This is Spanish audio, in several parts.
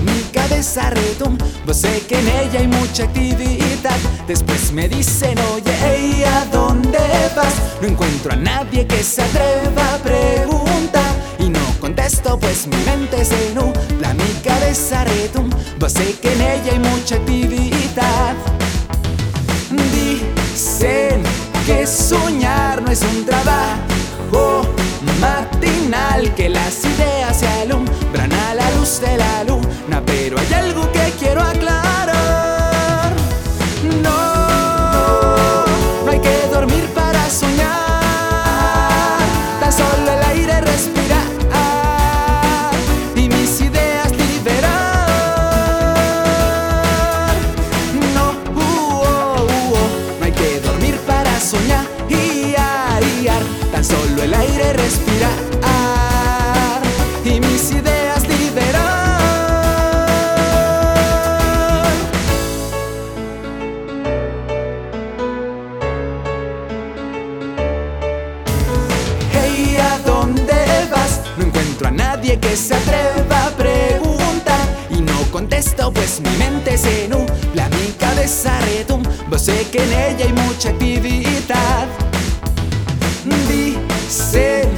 mi cabeza retumba. Sé que en ella hay mucha actividad. Después me dicen, oye, ¿a dónde vas? No encuentro a nadie que se atreva a preguntar y no contesto pues mi mente se nubla, mi cabeza retumba. Sé que en ella hay mucha actividad. Dicen que soñar no es un trabajo matinal, que las ideas se que se atreva a preguntar. Y no contesto pues mi mente se nubla, mi cabeza retumba, sé que en ella hay mucha actividad. Dicen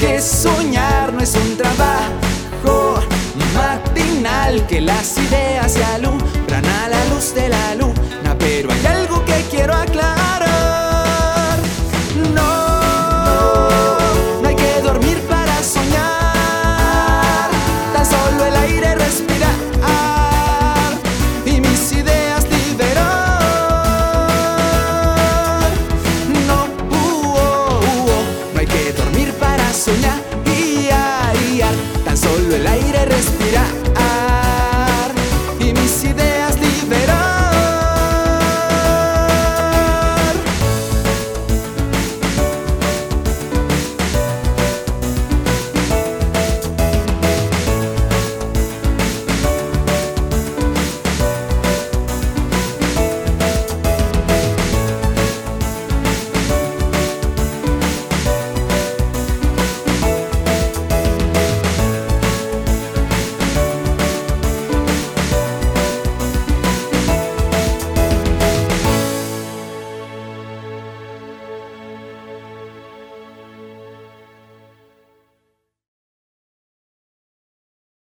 que soñar no es un trabajo matinal, que las ideas se alumbran a la luz de la luz